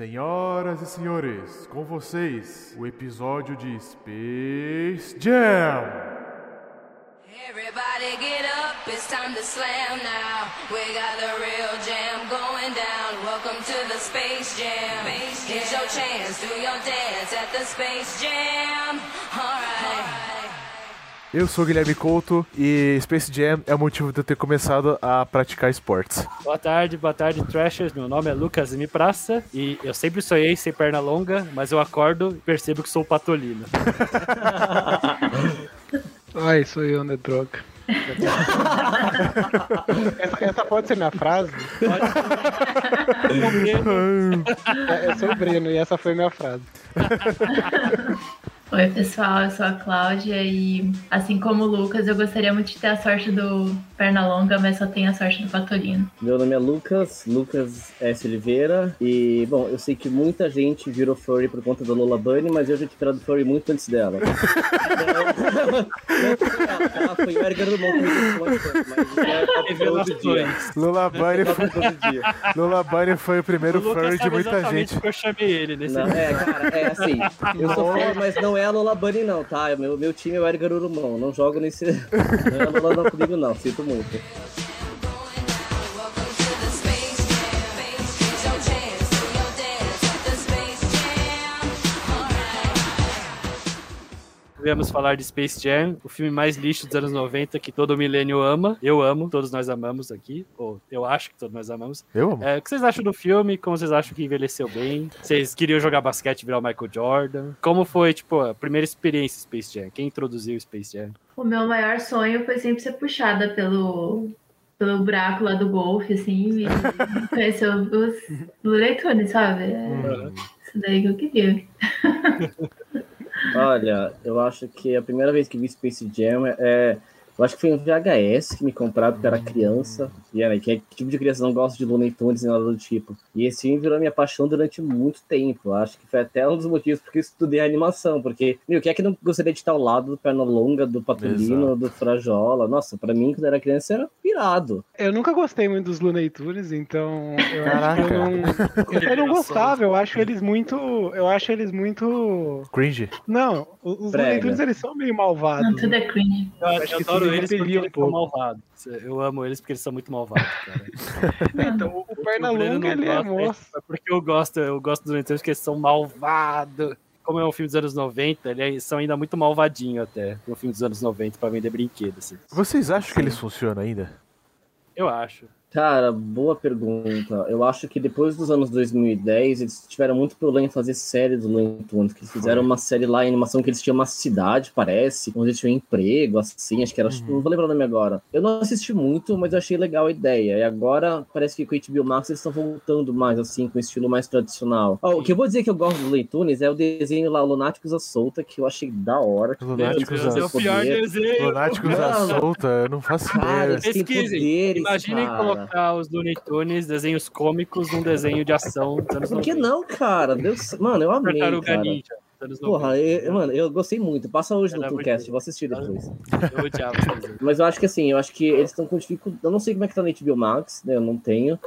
Senhoras e senhores, com vocês, o episódio de Space Jam. Everybody get up, it's time to slam now. We got the real jam going down. Welcome to the Space Jam. Here's your chance, do your dance at the Space Jam. Alright. Eu sou o Guilherme Couto e Space Jam é o motivo de eu ter começado a praticar esportes. Boa tarde, boa tarde, Trashers. Meu nome é Lucas M. Praça e eu sempre sonhei ser perna longa, mas eu acordo e percebo que sou o Patolino. Ai, sou eu, né, droga. essa, essa pode ser minha frase? É, eu sou o Breno e essa foi minha frase. Oi, pessoal, eu sou a Cláudia e, assim como o Lucas, eu gostaria muito de ter a sorte do Pernalonga, mas só tenho a sorte do Patolino. Meu nome é Lucas, Lucas S. Oliveira, e, bom, eu sei que muita gente virou furry por conta da Lola Bunny, mas eu já tinha virado furry muito antes dela. ela foi o Edgar do Monte, mas Lola Bunny foi... Lola Bunny foi o primeiro furry de muita gente. eu chamei ele nesse não, É, cara, é assim, eu sou furry, mas não é a Lola Bunny não, tá? Meu, meu time é o Edgar Urumão, não jogo nesse... Não é a Lola não comigo não, sinto muito. Viemos falar de Space Jam, o filme mais lixo dos anos 90 que todo milênio ama. Eu amo, todos nós amamos aqui. Ou eu acho que todos nós amamos. Eu amo. É, o que vocês acham do filme? Como vocês acham que envelheceu bem? Vocês queriam jogar basquete e virar o Michael Jordan? Como foi, tipo, a primeira experiência Space Jam? Quem introduziu o Space Jam? O meu maior sonho foi sempre ser puxada pelo, pelo buraco lá do golfe, assim, e conhecer os Tunes, sabe? É isso daí que eu queria. Olha, eu acho que a primeira vez que vi Space Jam é. Eu acho que foi um VHS que me compraram porque eu era criança. E era, que, que tipo de criança não gosta de Looney Tunes e nada do tipo. E esse filme virou minha paixão durante muito tempo. Eu acho que foi até um dos motivos porque eu estudei animação. Porque, meu, quem é que não gostaria de estar ao lado do Pernalonga, do Patolino, Exato. do Frajola? Nossa, pra mim, quando eu era criança, era pirado. Eu nunca gostei muito dos Looney Tunes, então eu Caraca. acho que eu não. Eu não gostava, eu acho eles muito. Eu acho eles muito. Cringe. Não, os Brega. Looney Tunes eles são meio Não, malvados. tudo é cringe. Eu, Acho que adoro eles porque um eles são pouco. malvados. Eu amo eles porque eles são muito malvados, cara. Então, o, Pernalonga, não ele é moço. É porque eu gosto, eu gosto dos Tunes porque eles são malvados. Como é um filme dos anos 90, eles são ainda muito malvadinho até, um filme dos anos 90 pra vender brinquedo, assim. Vocês acham que eles funcionam ainda? Eu acho. Cara, boa pergunta. Eu acho que depois dos anos 2010, eles tiveram muito problema em fazer série do Looney Tunes, que eles fizeram uma série lá em animação que eles tinham uma cidade, parece, onde eles tinham emprego, assim, acho que era, não vou lembrar o nome agora. Eu não assisti muito, mas eu achei legal a ideia. E agora, parece que com o HBO Max eles estão voltando mais, assim, com um estilo mais tradicional. Ó, o que eu vou dizer que eu gosto do Looney Tunes é o desenho lá, Lunáticos à Solta, que eu achei da hora. Lunáticos à- é o desenho. Lunáticos à Não. solta, eu não faço ideia. Pesquisem. Imaginem cara. Os Looney Tunes, desenhos cômicos, num desenho de ação dos anos Por que 90. não, cara? Deus... Mano, eu amei, Tartaruga. Ninja, Porra, 90. eu, mano, eu gostei muito. Passa hoje no Era Tooncast, bom. vou assistir depois. Eu odiava. Mas eu acho que assim, eu acho que eles estão com dificuldade. Eu não sei como é que tá no HBO Max, né? Eu não tenho.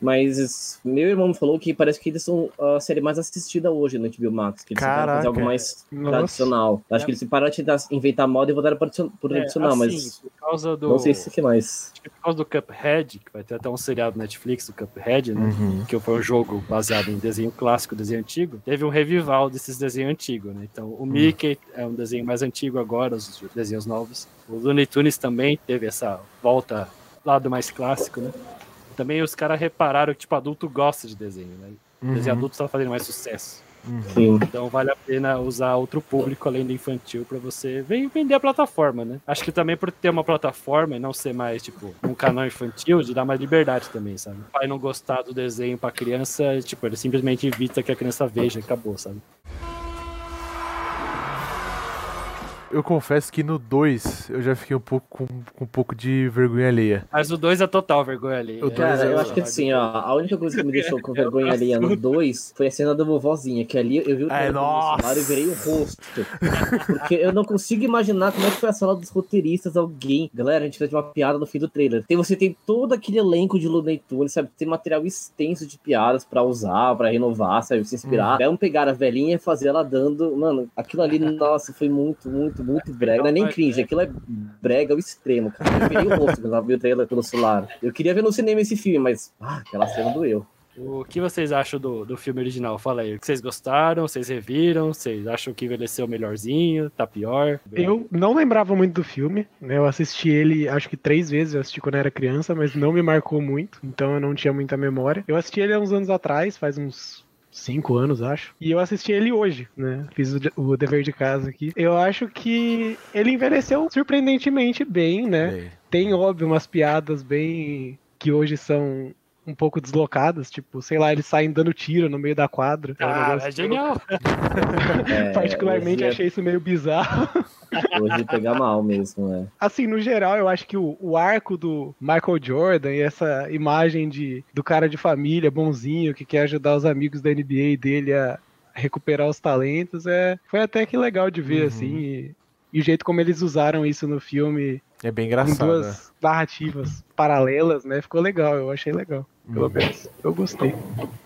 Mas meu irmão me falou que parece que eles são a série mais assistida hoje no HBO Max. Que eles tentaram fazer Caraca. algo mais Nossa. tradicional. Acho que eles pararam de inventar moda e voltaram para o tradicional, É, assim, mas por causa do... não sei se o que mais. Acho que por causa do Cuphead, que vai ter até um seriado Netflix do Cuphead, né? Uhum. Que foi um jogo baseado em desenho clássico, desenho antigo. Teve um revival desses desenhos antigos, né? Então, o Mickey é um desenho mais antigo agora, os desenhos novos. O Looney Tunes também teve essa volta lado mais clássico, né? Também os caras repararam que, tipo, adulto gosta de desenho, né? O desenho Uhum. adulto tá fazendo mais sucesso. Sim. Então vale a pena usar outro público além do infantil pra você vem vender a plataforma, né? Acho que também por ter uma plataforma e não ser mais, tipo, um canal infantil, de dar mais liberdade também, sabe? O pai não gostar do desenho pra criança, tipo, ele simplesmente evita que a criança veja e acabou, sabe? Eu confesso que no 2 eu já fiquei um pouco com, com um pouco de vergonha alheia. Mas o 2 é total vergonha ali. O É, Cara, é eu acho que assim, ó, a única coisa que me deixou com vergonha ali no 2 foi a cena da vovozinha, que ali eu vi o nossa. celular e virei o rosto. Porque eu não consigo imaginar como é que foi a sala dos roteiristas, alguém. Galera, a gente fez uma piada no fim do trailer. Tem, você tem todo aquele elenco de Looney Tunes, sabe? Tem material extenso de piadas pra usar, pra renovar, sabe? Se inspirar. Vamos pegar a velhinha e fazer ela dando. Mano, aquilo ali, nossa, foi muito, muito, muito brega. Não é nem cringe, aquilo é brega ao extremo, cara. Eu virei o rosto quando vi o trailer pelo celular. Eu queria ver no cinema esse filme, mas ah, aquela cena doeu. O que vocês acham do, do filme original? Fala aí. Vocês gostaram? Vocês reviram? Vocês acham que envelheceu melhorzinho? Tá pior? Eu não lembrava muito do filme, né? Eu assisti ele acho que três vezes, eu assisti quando eu era criança, mas não me marcou muito, então eu não tinha muita memória. Eu assisti ele há uns anos atrás, faz uns cinco anos, acho. E eu assisti ele hoje, né? Fiz o, o dever de casa aqui. Eu acho que ele envelheceu surpreendentemente bem, né? Bem, Tem, óbvio, umas piadas bem. que hoje são um pouco deslocadas, tipo, sei lá, eles saem dando tiro no meio da quadra. É um Ah, é eu genial. É, Particularmente achei isso meio bizarro. hoje pegar mal mesmo, né? Assim, no geral, eu acho que o, o arco do Michael Jordan e essa imagem de, do cara de família bonzinho que quer ajudar os amigos da NBA dele a recuperar os talentos é, foi até que legal de ver, Uhum. assim. E, e o jeito como eles usaram isso no filme É bem em engraçado. né? duas narrativas paralelas, né? Ficou legal, eu achei legal. Pelo Uhum. menos. Eu gostei.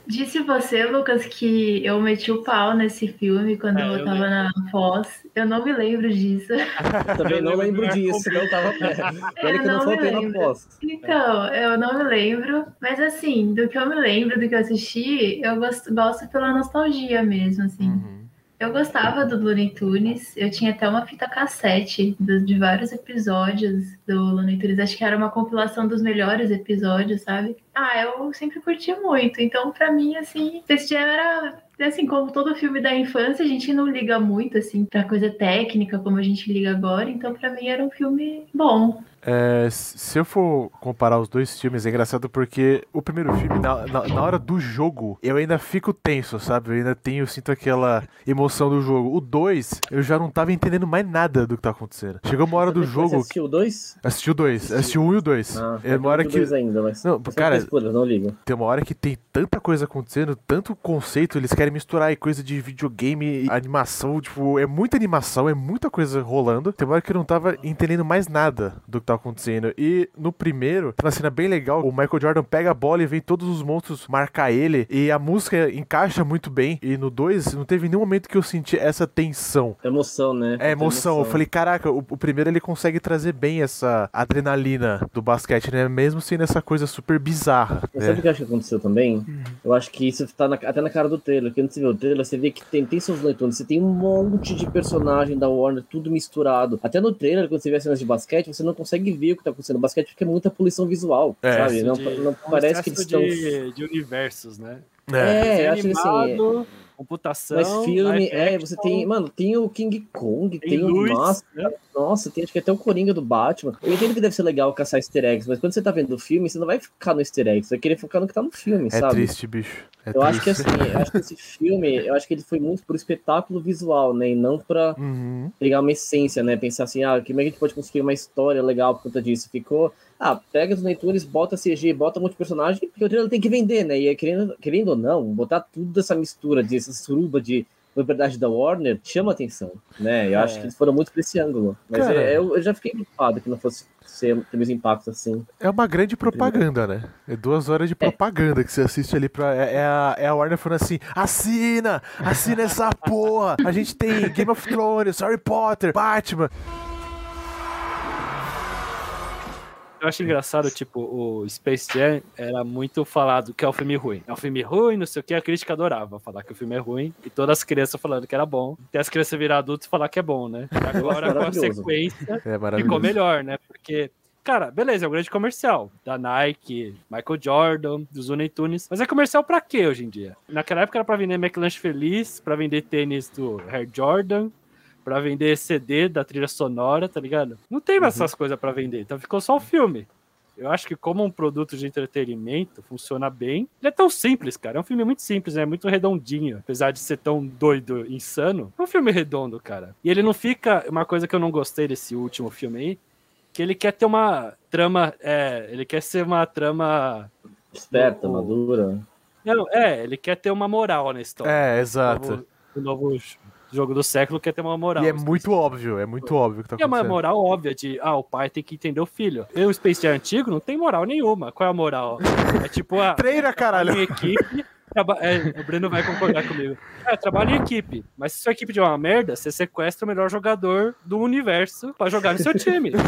Disse você, Lucas, que eu meti o pau nesse filme quando É, eu eu tava na pós. Eu não me lembro disso. Também não lembro lembro disso, não tava perto. Olha que eu não faltei na lembro. pós. Então, eu não me lembro, mas assim, do que eu me lembro, do que eu assisti, eu gosto, gosto pela nostalgia mesmo, assim. Uhum. Eu gostava do Looney Tunes, eu tinha até uma fita cassete de vários episódios do Looney Tunes, acho que era uma compilação dos melhores episódios, sabe? Ah, eu sempre curti muito, então pra mim, assim, esse dia era, assim, como todo filme da infância, a gente não liga muito, assim, pra coisa técnica como a gente liga agora, então pra mim era um filme bom. É, se eu for comparar os dois filmes, é engraçado porque o primeiro filme, na, na, na hora do jogo, eu ainda fico tenso, sabe? Eu ainda tenho, sinto aquela emoção do jogo. O dois, eu já não tava entendendo mais nada do que tá acontecendo. Chegou uma hora do Você jogo. assistiu dois? Assisti o dois, assisti o um e o dois. Ah, é uma hora que. ainda, mas... Não, cara, spoiler, não ligo. tem uma hora que tem tanta coisa acontecendo, tanto conceito, eles querem misturar aí coisa de videogame, e animação, tipo, é muita animação, é muita coisa rolando. Tem uma hora que eu não tava entendendo mais nada do que tava acontecendo. E no primeiro, tem uma cena bem legal, o Michael Jordan pega a bola e vem todos os monstros marcar ele, e a música encaixa muito bem. E no dois, não teve nenhum momento que eu senti essa tensão. Emoção, né? É emoção. Eu falei, caraca, o, o primeiro ele consegue trazer bem essa adrenalina do basquete, né? Mesmo sendo essa coisa super bizarra. Né? sabe o que eu acho que aconteceu também? Eu acho que isso tá na- até na cara do trailer. Quando você vê o trailer, você vê que tem, tem seus leitores, você tem um monte de personagem da Warner, tudo misturado. Até no trailer, quando você vê as cenas de basquete, você não consegue ver o que tá acontecendo no basquete, porque é muita poluição visual, É, sabe? Não, De- não um parece que eles estão... de, de universos, né? É. É, eu acho que assim... animado, computação. Mas filme, é, você tem, mano, tem o King Kong, tem tem, o Máscara, né? nossa, tem acho que até o Coringa do Batman. Eu entendo que deve ser legal caçar easter eggs, mas quando você tá vendo o filme, você não vai focar no easter eggs, você vai querer focar no que tá no filme, É sabe? triste, bicho. É Eu acho que triste. assim, eu acho que esse filme, eu acho que ele foi muito por espetáculo visual, né? E não pra Uhum. pegar uma essência, né? Pensar assim, ah, como é que a gente pode construir uma história legal por conta disso? Ficou, ah, pega os leitores, bota CG, bota um monte de personagem, porque o trailer tem que vender, né? E aí, querendo, querendo ou não, botar tudo essa mistura, de, essa suruba de propriedade da Warner, chama atenção, né? Eu acho É. que eles foram muito pra esse ângulo. Mas Cara. é, eu, eu já fiquei preocupado que não fosse ser, ter meus impactos assim. É uma grande propaganda, né? É duas horas de propaganda que você assiste ali pra. É, é a, é a Warner falando assim: assina! Assina essa porra! A gente tem Game of Thrones, Harry Potter, Batman. Eu acho engraçado, tipo, o Space Jam era muito falado que é um filme ruim. É um filme ruim, não sei o que, a crítica adorava falar que o filme é ruim, e todas as crianças falando que era bom. Até as crianças virar adultos e falar que é bom, né? E agora, com a sequência, É ficou melhor, né? Porque, cara, beleza, é um grande comercial. Da Nike, Michael Jordan, dos Looney Tunes. Mas é comercial pra quê hoje em dia? Naquela época era pra vender McLanche Feliz, pra vender tênis do Air Jordan, pra vender CD da trilha sonora, tá ligado? Não tem mais essas coisas pra vender, então ficou só o filme. Eu acho que como um produto de entretenimento funciona bem. Ele é tão simples, cara. É um filme muito simples, é muito redondinho. Apesar de ser tão doido, insano. É um filme redondo, cara. E ele não fica. Uma coisa que eu não gostei desse último filme aí, que ele quer ter uma trama. É, ele quer ser uma trama. Esperta, O- madura. Não, é, ele quer ter uma moral na história. É, O exato. novo, o novo jogo do século quer ter uma moral. E é muito óbvio, é muito óbvio que tá E é uma moral óbvia de, ah, o pai tem que entender o filho. Eu, o Space Jam antigo, não tem moral nenhuma. Qual é a moral? É tipo, ah, Treina, caralho! em equipe. Traba- é, o Breno vai concordar comigo. É, trabalha em equipe. Mas se sua equipe de uma merda, você sequestra o melhor jogador do universo pra jogar no seu time.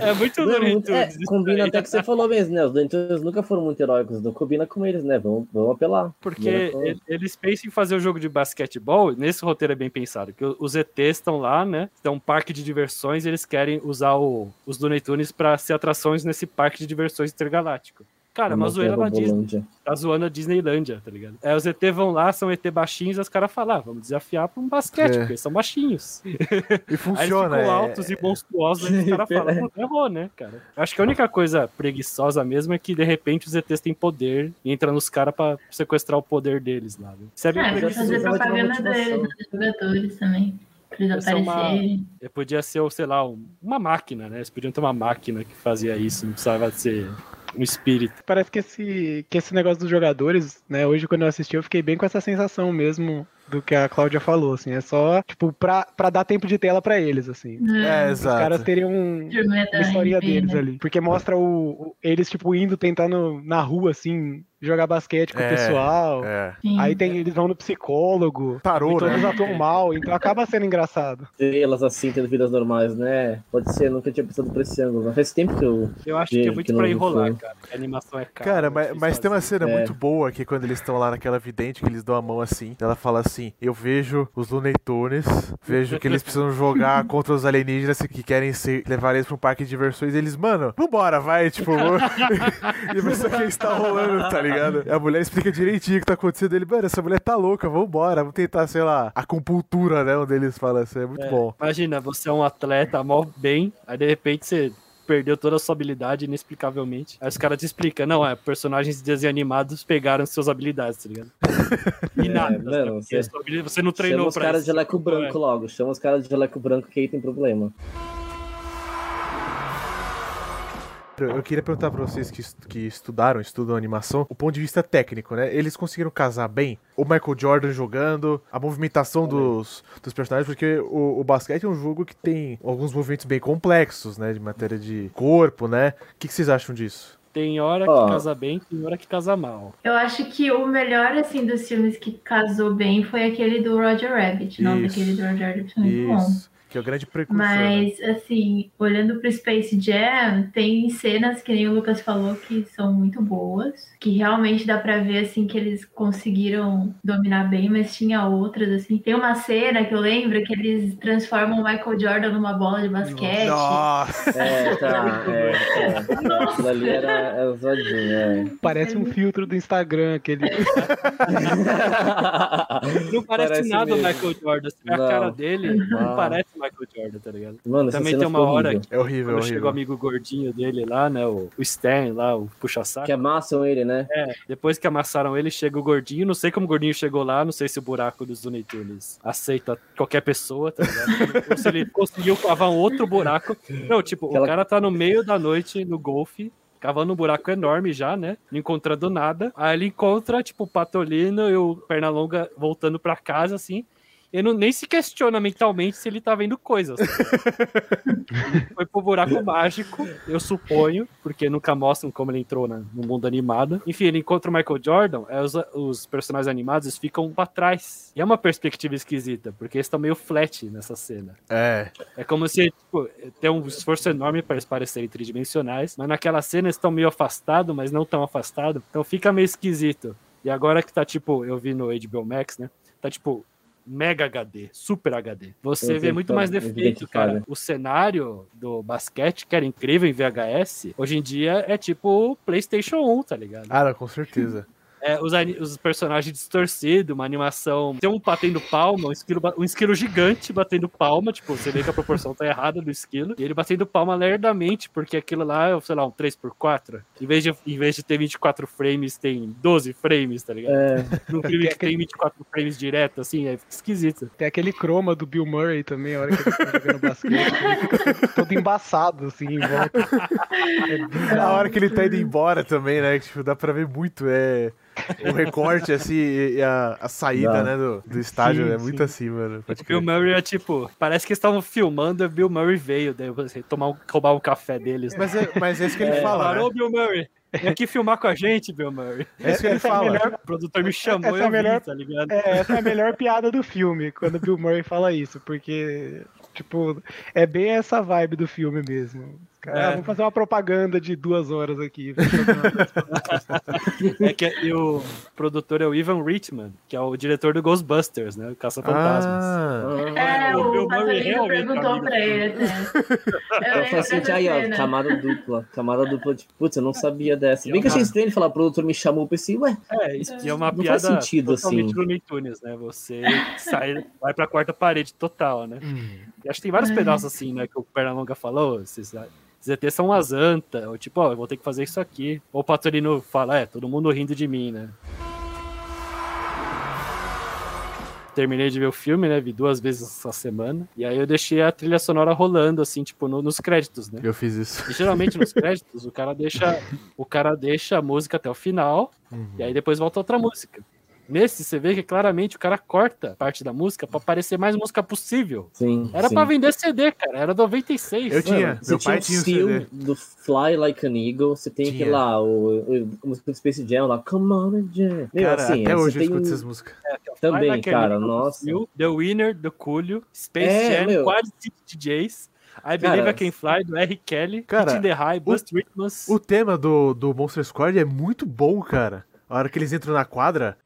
é muito Não, é é, combina até que você falou mesmo, né? Os Dentes nunca foram muito heróicos, não combina com eles, né? Vamos, vamos apelar. Porque eles pensam em fazer o jogo de basquetebol, nesse roteiro é bem pensado, que os ETs estão lá, né? Tem um parque de diversões e eles querem usar o- os Looney Tunes pra ser atrações nesse parque de diversões intergaláctico. Cara, é uma zoeira na Disney. Tá zoando a Disneylândia, tá ligado? É, os ET vão lá, são ET baixinhos, e os caras falam, ah, vamos desafiar pra um basquete, É. porque eles são baixinhos. E Aí eles funciona. ficam é- altos e monstruosos, aí os caras falam, errou, né, cara? Eu acho que a única coisa preguiçosa mesmo é que, de repente, os ETs têm poder e entra nos caras pra sequestrar o poder deles lá. Né? Isso é bem É, pra preguiçoso. propaganda deles, dos jogadores também. Eles uma- aparecerem. Podia ser, sei lá, um- uma máquina, né? Eles podiam ter uma máquina que fazia isso, não precisava ser um espírito. Parece que esse, que esse negócio dos jogadores, né? Hoje, quando eu assisti, eu fiquei bem com essa sensação mesmo do que a Cláudia falou, assim. É só, tipo, pra, pra dar tempo de tela pra eles, assim. É, Os caras exato. teriam um, da uma historinha deles né? ali. Porque mostra o, o- eles, tipo, indo tentando na rua, assim, jogar basquete com É, o pessoal. É. Aí tem, eles vão no psicólogo. Parou, e todos né? atuam mal, então acaba sendo engraçado. Estrelas assim, tendo vidas normais, né? Pode ser, nunca tinha pensado por esse ângulo. Mas faz tempo que eu. Eu acho que é Gente, muito que pra enrolar, filme. cara. A animação é cara. Cara, é mas, mas tem uma cena É. muito boa que quando eles estão lá naquela vidente, que eles dão a mão assim, ela fala assim: Eu vejo os Looney Tunes, vejo que eles precisam jogar contra os alienígenas que querem ser, levar eles pra um parque de diversões. E eles, mano, vambora, vai, tipo. e a pessoa que está rolando, tá ligado? E a mulher explica direitinho o que tá acontecendo. Ele, mano, essa mulher tá louca, vambora, vamos tentar, sei lá, a compultura, né? Onde eles falam assim, é muito É, bom. Imagina, você é um atleta, mó bem, aí de repente você perdeu toda a sua habilidade inexplicavelmente. Aí os caras te explicam, não, é, personagens de desenho animados pegaram suas habilidades, tá ligado? E nada, mano, né? Porque você- a sua habilidade- você não Chama treinou os pra caras de isso. jaleco branco logo. Chama os caras de jaleco branco que aí tem problema. Eu queria perguntar pra vocês que, est- que estudaram, estudam animação, o ponto de vista técnico, né? Eles conseguiram casar bem o Michael Jordan jogando, a movimentação dos, dos personagens, porque o, o basquete é um jogo que tem alguns movimentos bem complexos, né? De matéria de corpo, né? O que, que vocês acham disso? Tem hora que casa bem, tem hora que casa mal. Eu acho que o melhor, assim, dos filmes que casou bem foi aquele do Roger Rabbit. Não, Isso. daquele do Roger Rabbit foi muito bom. Que é o grande precursor. né? Mas, assim, olhando pro Space Jam, tem cenas que nem o Lucas falou que são muito boas, que realmente dá pra ver, assim, que eles conseguiram dominar bem, mas tinha outras, assim. Tem uma cena que eu lembro que eles transformam o Michael Jordan numa bola de basquete. Nossa! É, tá. É, é. Aquilo ali era, era zoadinho, é. Parece um filtro do Instagram, aquele. Não parece, nada o mesmo. Michael Jordan. Você vê a cara dele, não Não. parece o Michael Jordan, tá ligado? Mano, Também tem uma hora horrível. que É horrível, quando chega o amigo gordinho dele lá, né? O, o Stan lá, o puxa-saco. Que amassam ele, né? É, depois que amassaram ele, chega o gordinho. Não sei como o gordinho chegou lá, não sei se o buraco dos Looney Tunes aceita qualquer pessoa, tá ligado? Ou se ele conseguiu cavar um outro buraco. Não, tipo, Aquela- o cara tá no meio da noite no golfe. Cavando um buraco enorme já, né? Não encontrando nada. Aí ele encontra, tipo, o Patolino e o Pernalonga voltando pra casa, assim. Ele não, nem se questiona mentalmente se ele tá vendo coisas. Foi pro buraco mágico, eu suponho, porque nunca mostram como ele entrou na- no mundo animado. Enfim, ele encontra o Michael Jordan, aí os, os personagens animados ficam pra trás. E é uma perspectiva esquisita, porque eles estão meio flat nessa cena. É. É como se tipo, tem um esforço enorme para eles parecerem tridimensionais, mas naquela cena eles estão meio afastados, mas não tão afastados. Então fica meio esquisito. E agora que tá tipo, eu vi no HBO Max, né? Tá tipo Mega HD, Super HD. Você vê muito mais defeito, cara. O cenário do basquete, que era incrível em VHS, hoje em dia é tipo PlayStation 1, tá ligado? Não, com certeza. É, os, os personagens distorcidos, uma animação. Tem um batendo palma, um esquilo, um esquilo gigante batendo palma, tipo, você vê que a proporção tá errada do esquilo. E ele batendo palma lerdamente, porque aquilo lá é, sei lá, um 3x4. Em vez de, em vez de ter 24 frames, tem 12 frames, tá ligado? É, Num filme que tem 24 frames direto, assim, é esquisito. Tem aquele croma do Bill Murray também, a hora que ele tá jogando basquete. Ele fica todo, embaçado, assim, em volta. É Na bizarro. hora que ele tá indo embora também, né? que, Tipo, dá pra ver muito é, o recorte, assim, e a, a saída, Dá. né, do, do estádio. Sim, é muito sim. assim, mano. Pode O Bill. Murray é tipo, parece que eles estavam filmando e o Bill Murray veio, daí você tomar um, roubar um café deles. Mas é, mas é isso que ele fala, Falaram, né? Bill Murray, vem aqui filmar com a gente, Bill Murray. É isso que ele Essa é fala. melhor- O produtor me chamou Essa e é a eu melhor- vi, tá ligado? É, essa é a melhor piada do filme, quando o Bill Murray fala isso, porque, tipo, é bem essa vibe do filme mesmo. Cara, É. vamos fazer uma propaganda de duas horas aqui. É que e o produtor é o Ivan Reitman, que é o diretor do Ghostbusters, né? O Caça-Fantasmas. Ah, É, o o Bill Murray realmente perguntou pra ele até. Eu falo assim, aí, ó, camada dupla. Camada dupla, tipo, putz, eu não sabia dessa. Bem que eu achei estranho ele falar, o produtor me chamou, pensei, ué, É, isso e é uma Não piada faz sentido, assim. Looney Tunes, né? Você sai, vai pra quarta parede total, né? E acho que tem vários pedaços assim, né? Que o Pernalonga falou, esses, ETs são umas anta, ou tipo, ó, eu vou ter que fazer isso aqui. Ou o Patorino fala, é, todo mundo rindo de mim, né? Terminei de ver o filme, né? Vi duas vezes essa semana. E aí eu deixei a trilha sonora rolando, assim, tipo, no- nos créditos, né? eu fiz isso. E geralmente nos créditos o cara deixa o cara deixa a música até o final e aí depois volta outra música. Nesse você vê que claramente o cara corta parte da música pra parecer mais música possível. sim. Era sim. pra vender CD, cara, era 96. Eu tinha. Mano, você Meu tinha pai o tinha o CD. do Fly Like an Eagle, você tem aquele lá, o, o, a música do Space Jam lá, Come on and Jam. Meu, Cara, assim, até hoje eu escuto um- essas músicas. Também, Like cara, Eagle, nossa. Seal, The Winner, do Coolio, Space É, Jam, meu. Quad City DJs, I Believe Cara, I Can Fly, do R. Kelly, Cara, Hit the High, Bust Rhythms. O tema do, do Monster Squad é muito bom, cara. A hora que eles entram na quadra.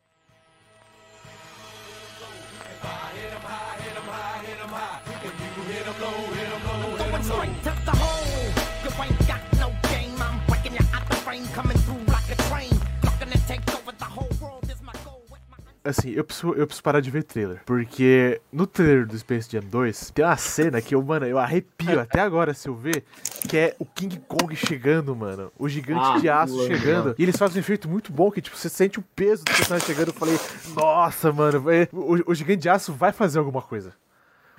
Assim, eu preciso, eu preciso parar de ver trailer. Porque no trailer do Space Jam 2, tem uma cena que eu, mano, eu arrepio até agora se eu ver, que é o King Kong chegando, mano. O gigante Ah, de aço mano. chegando. E eles fazem um efeito muito bom, que tipo, você sente o peso do personagem chegando. Eu falei, nossa, mano, vai- o, o gigante de aço vai fazer alguma coisa.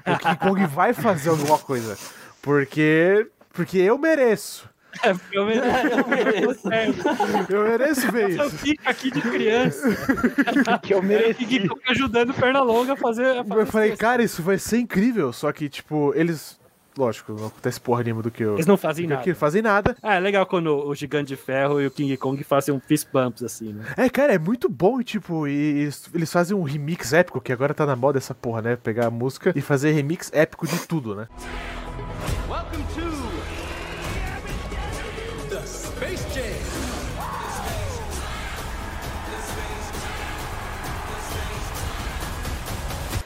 O King Kong vai fazer alguma coisa. Porque. Porque eu mereço. É, eu mereço. Eu mereço ver Eu isso. fico aqui de criança. que eu E mereci. Kong ajudando o Pernalonga a fazer. A fazer Eu falei, texto. cara, isso vai ser incrível. Só que, tipo, eles. Lógico, não acontece porra nenhuma do que eu. Eles não fazem que nada. eles fazem nada. Ah, é legal quando o Gigante de Ferro e o King Kong fazem um fist bumps assim, né? É, cara, é muito bom e, tipo, e eles, eles fazem um remix épico, que agora tá na moda essa porra, né? Pegar a música e fazer remix épico de tudo, né?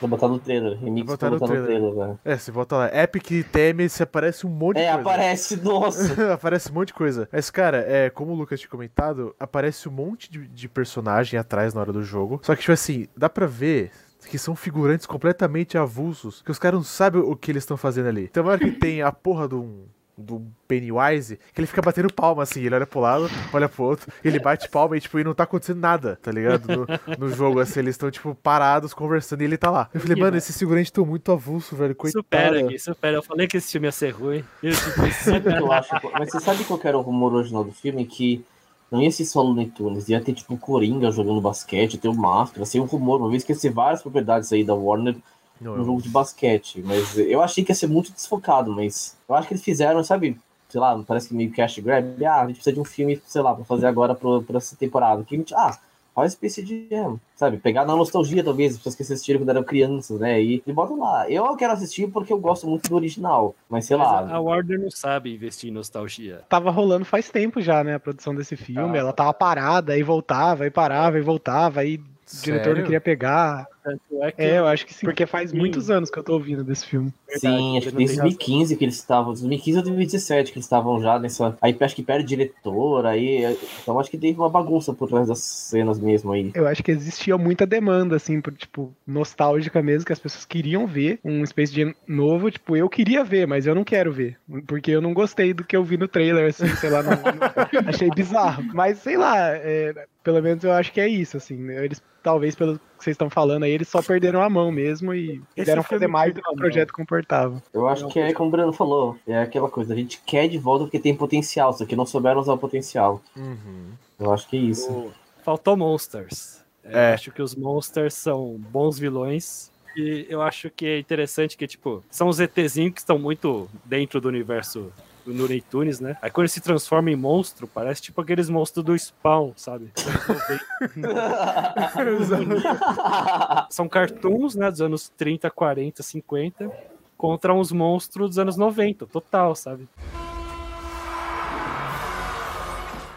Vou botar no trailer, remix Vou botar no trailer. trailer, velho. É, você volta lá, Epic teme, se aparece um monte de É, coisa. aparece, nossa. aparece um monte de coisa. Mas, cara, é, como o Lucas tinha comentado, aparece um monte de, de personagem atrás na hora do jogo. Só que, tipo assim, dá pra ver que são figurantes completamente avulsos, que os caras não sabem o que eles estão fazendo ali. Então, na hora que tem a porra do, do Pennywise, que ele fica batendo palma, assim, ele olha pro lado, olha pro outro, ele bate palma e, tipo, e não tá acontecendo nada, tá ligado? No, no jogo, assim, eles estão, tipo, parados, conversando e ele tá lá. Eu falei, mano, esses figurantes estão muito avulsos, velho, coitado. Supera aqui, supera. Eu falei que esse filme ia ser ruim. Eu, tipo, eu acho? Mas você sabe qual que era o rumor original do filme? Que não ia ser só Looney Tunes, ia ter tipo o Coringa jogando basquete, ter o Máscara, assim, um rumor, uma vez que ia ser várias propriedades aí da Warner Não, no eu- jogo de basquete. Mas eu achei que ia ser muito desfocado, mas eu acho que eles fizeram, sabe, sei lá, parece que meio cash grab. Ah, a gente precisa de um filme, sei lá, pra fazer agora pro, pra essa temporada. Que a gente, ah, faz Space Jam, sabe? Pegar na nostalgia, talvez, as pessoas que assistiram quando eram crianças, né? E, e botam lá. Eu quero assistir porque eu gosto muito do original, mas sei mas lá. a a Warner não sabe investir em nostalgia. Tava rolando faz tempo já, né, a produção desse filme. Ah. Ela tava parada, aí voltava, aí parava, e voltava, aí o diretor não queria pegar. É que É, eu acho que sim, porque faz muitos anos que eu tô ouvindo desse filme. Sim, acho que desde 2015 que eles estavam, 2015 ou 2017 que eles estavam já nessa. Aí acho que perde diretor, aí. Então acho que teve uma bagunça por trás das cenas mesmo aí. Eu acho que existia muita demanda, assim, por, tipo, nostálgica mesmo, que as pessoas queriam ver um Space Jam novo. Tipo, eu queria ver, mas eu não quero ver. Porque eu não gostei do que eu vi no trailer, assim, sei lá, não- não- achei bizarro. Mas, sei lá, é, pelo menos eu acho que é isso, assim. né? Eles, talvez, pelo que vocês estão falando aí, eles só perderam a mão mesmo e filme fazer mais do que o projeto comportava. Eu acho que é como o Bruno falou, é aquela coisa, a gente quer de volta porque tem potencial, só que não souberam usar o potencial. Uhum. Eu acho que é isso. o- faltou Monsters. É, É. Eu acho que os Monsters são bons vilões. E eu acho que é interessante que, tipo, são os ETzinhos que estão muito dentro do universo do Looney né? Aí quando ele se transforma em monstro, parece tipo aqueles monstros do Spawn, sabe? São cartoons, né, dos anos 30, 40, 50, contra uns monstros dos anos 90, total, sabe?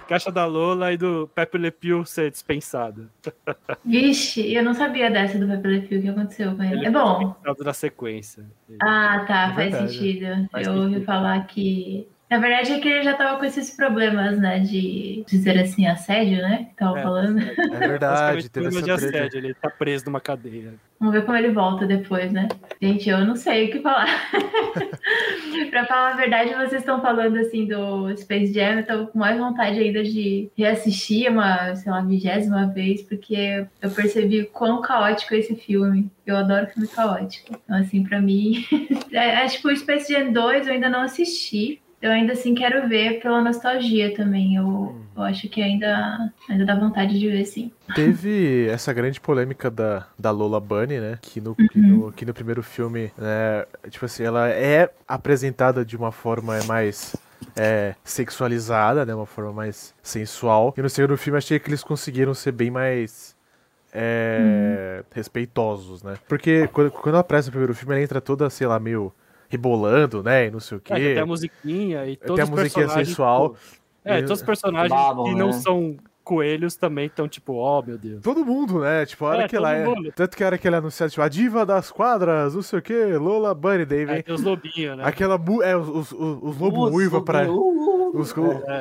Caixa da Lola e do Pepe Le Pew ser dispensado. Vixe, eu não sabia dessa do Pepe Le Pew, o que aconteceu com ele. É bom. Da sequência. Ah, tá, É faz verdade. sentido. Faz eu ouvi falar que. Na verdade é que ele já tava com esses problemas, né? De dizer assim, assédio, né? Que tava É, falando. É verdade, teve problema de essa treta. assédio, ele tá preso numa cadeia. Vamos ver como ele volta depois, né? Gente, eu não sei o que falar. pra falar a verdade, vocês estão falando assim do Space Jam, eu tô com mais vontade ainda de reassistir uma, sei lá, vigésima vez, porque eu percebi o quão caótico é esse filme. Eu adoro filme caótico. Então, assim, pra mim. acho que o Space Jam 2 eu ainda não assisti. Eu ainda assim quero ver pela nostalgia também. Eu, eu acho que ainda, ainda dá vontade de ver, sim. Teve essa grande polêmica da, da Lola Bunny, né? Que no, que no, que no primeiro filme, né, tipo assim, ela é apresentada de uma forma mais é, sexualizada, né? Uma forma mais sensual. E no segundo filme achei que eles conseguiram ser bem mais é, respeitosos, né? Porque quando, quando ela aparece no primeiro filme, ela entra toda, sei lá, meio rebolando, né? E não sei o quê. É, tem a musiquinha e todos Tem a os musiquinha personagens, sensual. é, E- todos os personagens Babam, que não né? são coelhos também estão tipo, ó, meu Deus. Todo mundo, né? Tipo, a hora É, que ela é. mundo. Tanto que a hora que ela é anunciada, tipo, a diva das quadras, não sei o que, Lola Bunny, daí vem É, tem os lobinhos, né? aquela. É, os, os, os, os lobos Putz, uiva pra. uh, uh. Os,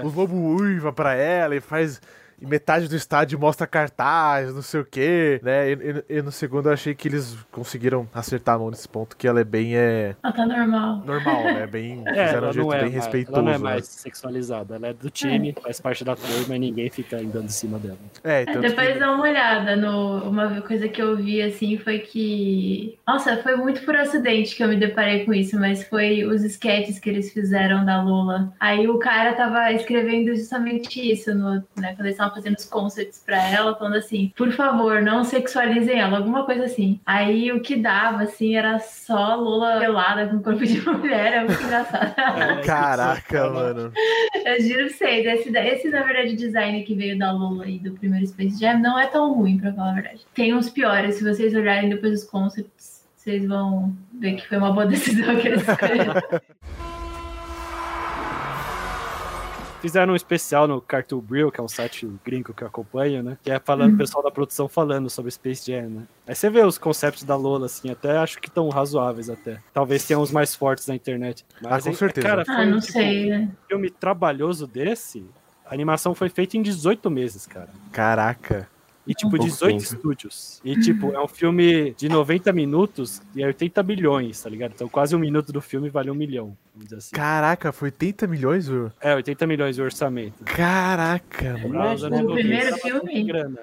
os lobos uiva pra ela e faz. E metade do estádio mostra cartaz, não sei o que, né? E, e- e no segundo eu achei que eles conseguiram acertar a mão nesse ponto, que ela é bem é, Ela tá normal. normal, né? Bem, É, fizeram um jeito é bem mais, respeitoso. ela não é né? mais sexualizada, ela é do time, faz parte da turma e ninguém fica andando em cima dela. É, É, tanto depois que- dá uma olhada no. Uma coisa que eu vi assim foi que. Nossa, foi muito por acidente que eu me deparei com isso, mas foi os sketches que eles fizeram da Lula. Aí o cara tava escrevendo justamente isso, no, né? Quando eles estavam fazendo os concerts pra ela, falando assim, por favor, não sexualizem ela, alguma coisa assim. Aí o que dava, assim, era só Lula pelada com corpo de mulher, é muito engraçado. Caraca, mano. Eu juro pra vocês, esse, esse, na verdade, design que veio da Lula e do primeiro Space Jam não é tão ruim, pra falar a verdade. Tem uns piores, se vocês olharem depois os concepts, vocês vão ver que foi uma boa decisão que eles escolheram. Fizeram um especial no Cartoon Brill, que é um site gringo que eu acompanho, né? Que é falando, o pessoal da produção falando sobre Space Jam, né? Aí você vê os conceitos da Lola, assim, até acho que estão razoáveis até. Talvez tenham os mais fortes na internet. Ah, com hein, certeza. Cara, foi ah, não tipo, sei, né? um filme trabalhoso desse, a animação foi feita em 18 meses, cara. Caraca. E, tipo, pouco 18 tempo. estúdios. E, tipo, é um filme de 90 minutos e é 80 milhões, tá ligado? Então, quase um minuto do filme vale um milhão, vamos dizer assim. Caraca, foi 80 milhões, o. É, 80 milhões de orçamento. Caraca, mano. Pra os anos O 90, primeiro filme? grana.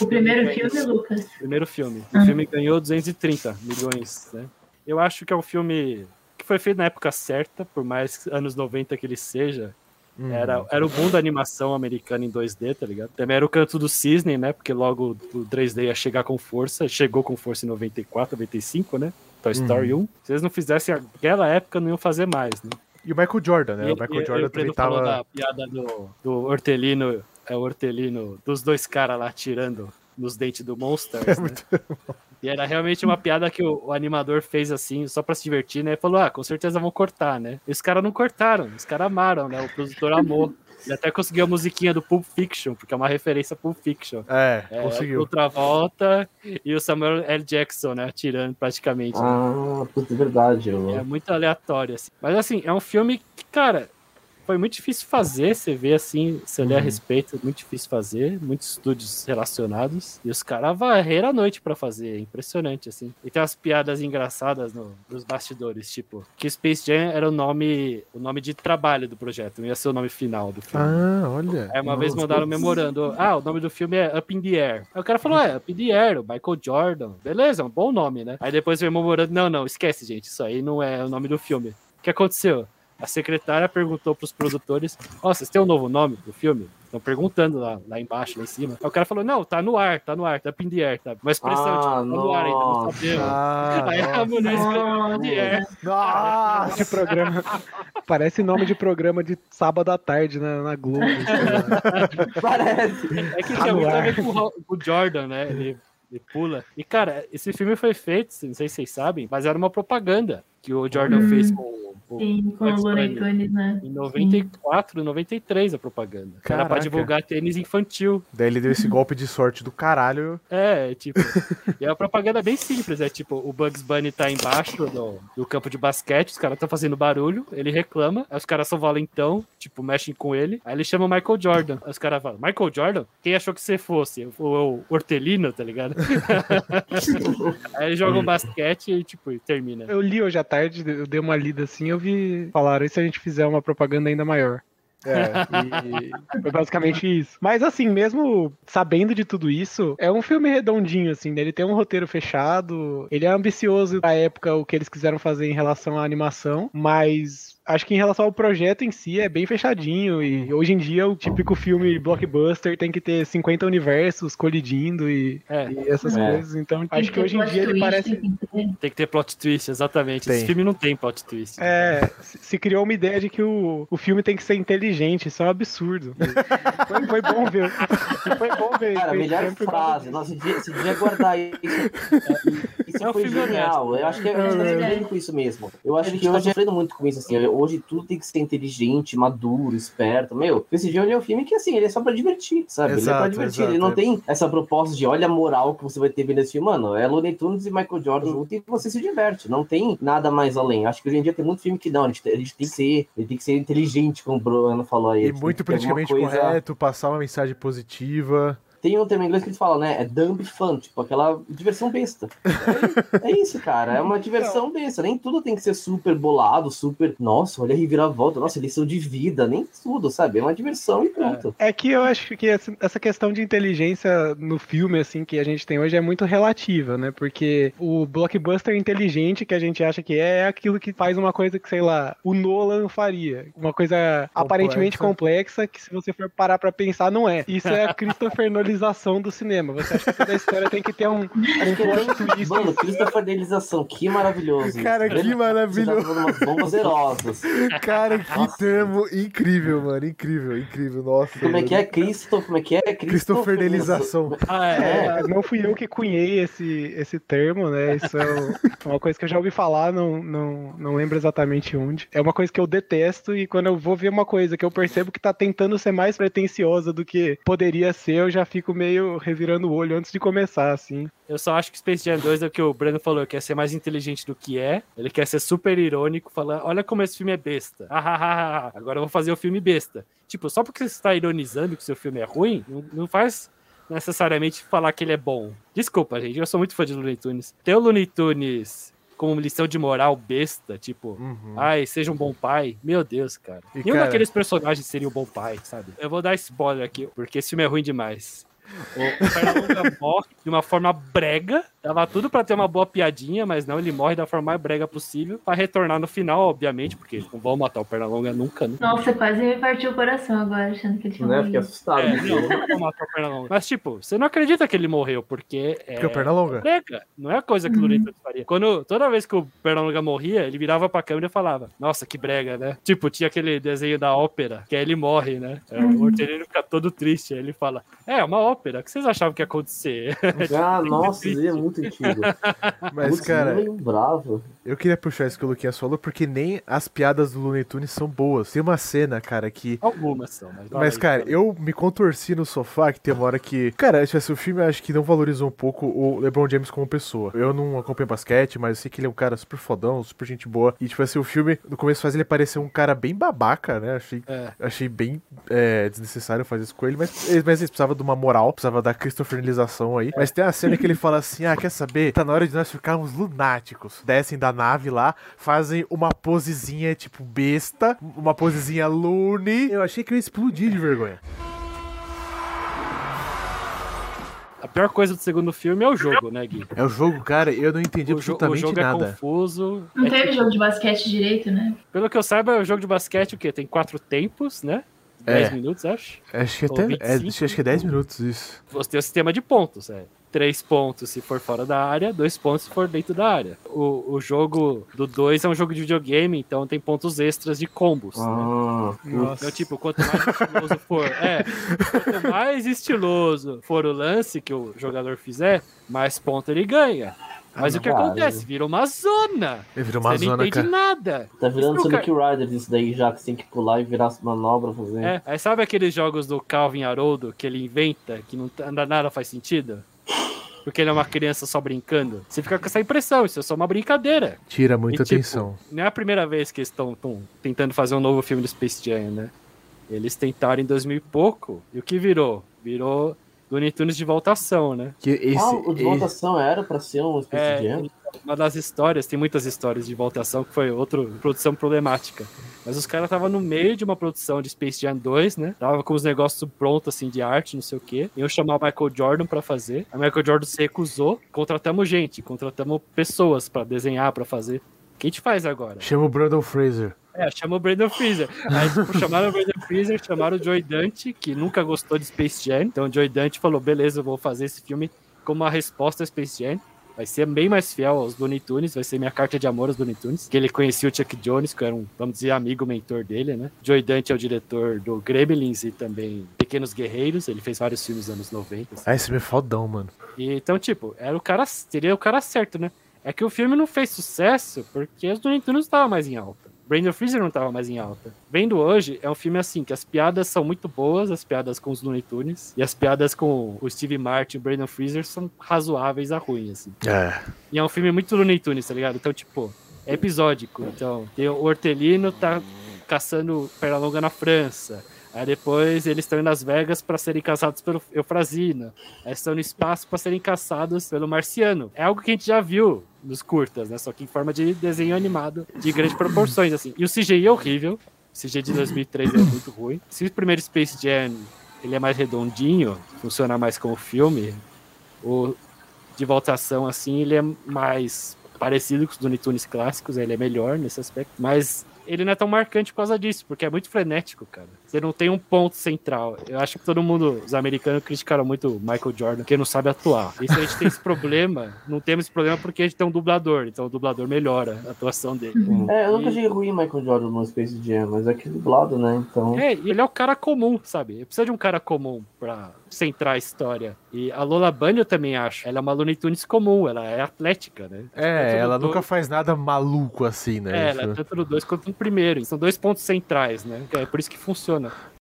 O primeiro ganhou- filme, Lucas. Primeiro filme. Ah. O filme ganhou 230 milhões, né? Eu acho que é um filme que foi feito na época certa, por mais anos 90 que ele seja. Hum. Era, era o boom da animação americana em 2D, tá ligado? Também era o canto do cisne, né? Porque logo o 3D ia chegar com força. Chegou com força em 94, 95, né? Toy Story 1. Se eles não fizessem aquela época, não iam fazer mais, né? E o Michael Jordan, né? E- o Michael e- Jordan também tava. da piada do, do hortelino, é o hortelino, dos dois caras lá tirando nos dentes do Monsters, É né? muito... E era realmente uma piada que o, o animador fez assim, só pra se divertir, né? Falou, ah, com certeza vão cortar, né? E os caras não cortaram, os caras amaram, né? O produtor amou. Ele até conseguiu a musiquinha do Pulp Fiction, porque é uma referência a Pulp Fiction. É, É, conseguiu. O Travolta e o Samuel L. Jackson, né? Atirando praticamente. Ah, puta, é verdade. Eu... É muito aleatório, assim. Mas assim, é um filme que, cara, foi muito difícil fazer. Você vê assim, você lê a respeito, muito difícil fazer. Muitos estúdios relacionados. E os caras varreram a noite pra fazer. É impressionante, assim. E tem umas piadas engraçadas no, nos bastidores, tipo, que Space Jam era o nome, o nome de trabalho do projeto, não ia ser o nome final do filme. Ah, olha. Aí uma vez Nossa, mandaram um memorando. Ah, o nome do filme é Up in the Air. Aí o cara falou, é, Up in the Air, o Michael Jordan. Beleza, é um bom nome, né? Aí depois veio memorando, não, não, esquece, gente, isso aí não é o nome do filme. O que aconteceu? A secretária perguntou pros produtores, ó, vocês têm um novo nome do filme? Estão perguntando lá, lá embaixo, lá em cima. Aí o cara falou, não, tá no ar, tá no ar, tá the air, tá? Uma expressão, Ah, tipo, tá no ar ainda, não nossa. sabemos. Ah, Aí a mulher escreveu nossa. Esse programa parece nome de programa de sábado à tarde na, na Globo. Parece. É que Tá tinha muito a ver com o o Jordan, né? Ele, ele pula. E, cara, esse filme foi feito, não sei se vocês sabem, mas era uma propaganda que o Jordan Hum. fez com o. o Sim, com o. Tunes, né? Em 94, 93 a propaganda. Que Era pra Caraca. divulgar tênis infantil. Daí ele deu esse golpe de sorte do caralho. É, tipo. e é uma propaganda bem simples. É tipo, o Bugs Bunny tá embaixo do, do campo de basquete, os caras estão fazendo barulho, ele reclama, aí os caras são valentão, tipo, mexem com ele. Aí ele chama o Michael Jordan. Aí os caras falam, Michael Jordan? Quem achou que você fosse? O, o Hortelino, tá ligado? aí eles jogam basquete e, tipo, termina. Eu li hoje à tarde, eu dei uma lida assim, eu vi. Falaram, e se a gente fizer uma propaganda ainda maior? É. E foi basicamente isso. Mas assim, mesmo sabendo de tudo isso, é um filme redondinho, assim, né? Ele tem um roteiro fechado, ele é ambicioso pra época o que eles quiseram fazer em relação à animação, mas acho que em relação ao projeto em si é bem fechadinho e hoje em dia o típico filme blockbuster tem que ter 50 universos colidindo e, É. e essas É. coisas. Então Tem acho que ter hoje em dia ele twist, parece tem que ter. Tem que ter plot twist, exatamente. Tem. Esse filme não tem plot twist. É, se se criou uma ideia de que o, o filme tem que ser inteligente, isso é um absurdo. foi, foi bom ver. Foi bom ver. Cara, melhor frase. Nossa, você devia guardar isso. Isso É um foi filme genial. honesto. Eu acho que a gente tá É. sofrendo com isso mesmo. Eu acho que a gente tá sofrendo muito com isso, assim. Hoje tudo tem que ser inteligente, maduro, esperto. Meu, esse dia é um filme que, assim, ele é só pra divertir, sabe? ele é pra Exato, divertir. exato. Ele não tem essa proposta de olha a moral que você vai ter vendo esse filme. Mano, é Looney Tunes e Michael Jordan junto e você se diverte. Não tem nada mais além. Acho que hoje em dia tem muito filme que não. A gente, a gente tem que ser, ele tem que ser inteligente, como o Bruno falou aí. E muito politicamente coisa- correto, passar uma mensagem positiva. Tem um termo em inglês que eles falam, né? É dumb fun, tipo aquela diversão besta. É, é isso, cara. É uma diversão besta. Nem tudo tem que ser super bolado, super. Nossa, olha a reviravolta, nossa, lição de vida. Nem tudo, sabe? É uma diversão e pronto. É que eu acho que essa questão de inteligência no filme, assim, que a gente tem hoje é muito relativa, né? Porque o blockbuster inteligente que a gente acha que é, é aquilo que faz uma coisa que, sei lá, o Nolan faria. Uma coisa aparentemente complexa que, se você for parar pra pensar, não é. Isso é a Christopher Nolização do cinema. Você acha que toda a história tem que ter um, um plot twist. Mano, Christopher Delização, que maravilhoso. Cara, Ele- que maravilhoso. Tá umas bombas erosas. Cara, que Nossa. termo incrível, mano. Incrível, incrível. Nossa. Como é que é? Cristo, como é que é? Cristofernelização. Ah, é. É, não fui eu que cunhei esse, esse termo, né? Isso é um- uma coisa que eu já ouvi falar, não, não, não lembro exatamente onde. É uma coisa que eu detesto e quando eu vou ver uma coisa que eu percebo que tá tentando ser mais pretensiosa do que poderia ser, eu já fico meio revirando o olho antes de começar, assim. Eu só acho que Space Jam 2 é o que o Breno falou, quer ser mais inteligente do que é. Ele quer ser super irônico, falando, olha como esse filme é besta. Ah, ah, ah, ah, Agora eu vou fazer o filme besta. Tipo, só porque você está ironizando que o seu filme é ruim, não, não faz necessariamente falar que ele é bom. Desculpa, gente, eu sou muito fã de Looney Tunes. Ter o Looney Tunes como lição de moral besta, tipo, Uhum. ai, seja um bom pai. Meu Deus, cara. E, Nenhum cara- daqueles personagens seria um bom pai, sabe? Eu vou dar spoiler aqui, porque esse filme é ruim demais. O, Pernalonga morre de uma forma brega. Tava tudo pra ter uma boa piadinha, mas não, ele morre da forma mais brega possível. Pra retornar no final, obviamente, porque não vão matar o Pernalonga nunca, né? Nossa, quase me partiu o coração agora, achando que ele tinha Né? Fiquei assustado. É, não, não vão matar o Pernalonga. Mas, tipo, você não acredita que ele morreu, porque é. Porque o Pernalonga. brega. Não é a coisa que o Looney Tunes faria. Quando, toda vez que o Pernalonga morria, ele virava pra câmera e falava: Nossa, que brega, né? Tipo, tinha aquele desenho da ópera, que aí ele morre, né? É, O Hortelino fica todo triste. Aí ele fala: É, uma ópera. O que vocês achavam que ia acontecer? Ah, nossa, ele é muito antigo. Mas, Putz, cara, meio bravo. Eu queria puxar isso que o Luquinhas falou, porque nem as piadas do Looney Tunes são boas. Tem uma cena, cara, que. Algumas são, mas. Mas, cara, eu me contorci no sofá que tem uma hora que. Cara, o filme acho que não valorizou um pouco o LeBron James como pessoa. Eu não acompanho basquete, mas eu sei que ele é um cara super fodão, super gente boa. E, tipo assim, o filme, no começo faz ele parecer um cara bem babaca, né? Achei, É. achei bem é, desnecessário fazer isso com ele, mas, mas ele precisava de uma moral, precisava da cristofernização aí. Mas tem a cena que ele fala assim: ah, quer saber? Tá na hora de nós ficarmos lunáticos. Descem da nave lá, fazem uma posezinha tipo besta, uma posezinha loony. Eu achei que eu ia explodir de vergonha. A pior coisa do segundo filme é o jogo, né, Gui? É o jogo, cara, eu não entendi O, jo- o absolutamente jogo é nada. confuso. Não É teve tipo- jogo de basquete direito, né? Pelo que eu saiba, o jogo de basquete, o quê? Tem quatro tempos, né? 10 É. minutos, acho. Acho que Ou até. 25, É, acho que é 10 minutos isso. Você tem o sistema de pontos, é. Três pontos se for fora da área, dois pontos se for dentro da área. O, o jogo do 2 é um jogo de videogame, então tem pontos extras de combos. né? Ah, Então, tipo, quanto mais estiloso for. É, quanto mais estiloso for o lance que o jogador fizer, mais ponto ele ganha. Mas o que acontece? Vira uma zona. Ele virou uma Você não zona, entende cara. nada. tá virando Sonic Riders isso daí já, que você tem que pular e virar as manobras fazer. É, aí sabe aqueles jogos do Calvin Haroldo que ele inventa, que não tá- nada faz sentido? Porque ele é uma criança só brincando. Você fica com essa impressão, isso é só uma brincadeira. Tira muita E, tipo, atenção. Não é a primeira vez que eles estão tentando fazer um novo filme do Space Jam, né? Eles tentaram em 2000 e pouco, e o que virou? Virou Looney Tunes de voltação, né? Que esse, ah, o de esse- votação era pra ser um Space É, Jam? Uma das histórias, tem muitas histórias de voltação que foi outra produção problemática. Mas os caras estavam no meio de uma produção de Space Jam 2, né? Tava com os negócios prontos, assim, de arte, não sei o quê. Iam chamar o Michael Jordan pra fazer. A Michael Jordan se recusou. Contratamos gente, contratamos pessoas pra desenhar, pra fazer. O que a gente faz agora? Chama o Brandon Fraser. É, chamou o Brandon Freezer. Aí, tipo, chamaram o Brandon Freezer, chamaram o Joey Dante, que nunca gostou de Space Jam. Então o Joey Dante falou, beleza, eu vou fazer esse filme como uma resposta a Space Jam. Vai ser bem mais fiel aos Looney Tunes, vai ser minha carta de amor aos Looney Tunes. Que ele conhecia o Chuck Jones, que era um, vamos dizer, amigo, mentor dele, né? Joey Dante é o diretor do Gremlins e também Pequenos Guerreiros. Ele fez vários filmes nos anos 90. assim. Ah, esse filme é fodão, mano. E, então, tipo, era o cara, seria o cara certo, né? É que o filme não fez sucesso porque os Looney Tunes estavam mais em alta. Brandon Freezer não estava mais em alta. Vendo hoje, é um filme assim, que as piadas são muito boas, as piadas com os Looney Tunes, e as piadas com o Steve Martin e o Brandon Freezer são razoáveis a ruim, assim. É. E é um filme muito Looney Tunes, tá ligado? Então, tipo, é episódico. Então, tem o Hortelino tá caçando Pernalonga na França. Aí depois eles estão em Las Vegas para serem caçados pelo Eufrazina. Aí estão no espaço para serem caçados pelo Marciano. É algo que a gente já viu nos curtas, né? Só que em forma de desenho animado de grandes proporções, assim. E o CGI é horrível. O CGI de 2003 é muito ruim. Se o primeiro Space Jam ele é mais redondinho, funciona mais como filme, o de voltação, assim, ele é mais parecido com os Looney Tunes clássicos, ele é melhor nesse aspecto, mas ele não é tão marcante por causa disso, porque é muito frenético, cara. Você não tem um ponto central. Eu acho que todo mundo, os americanos, criticaram muito o Michael Jordan, que não sabe atuar. E se a gente tem esse problema, não temos esse problema porque a gente tem um dublador, então o dublador melhora a atuação dele. É, eu nunca E- achei ruim Michael Jordan no Space Jam, mas é que dublado, né? Então. É, e ele é o cara comum, sabe? Ele precisa de um cara comum pra centrar a história. E a Lola Bunny eu também acho. Ela é uma Looney Tunes comum, ela é atlética, né? É, ela no nunca faz nada maluco assim, né? É, ela é tanto no 2 quanto no primeiro. São dois pontos centrais, né? É por isso que funciona. E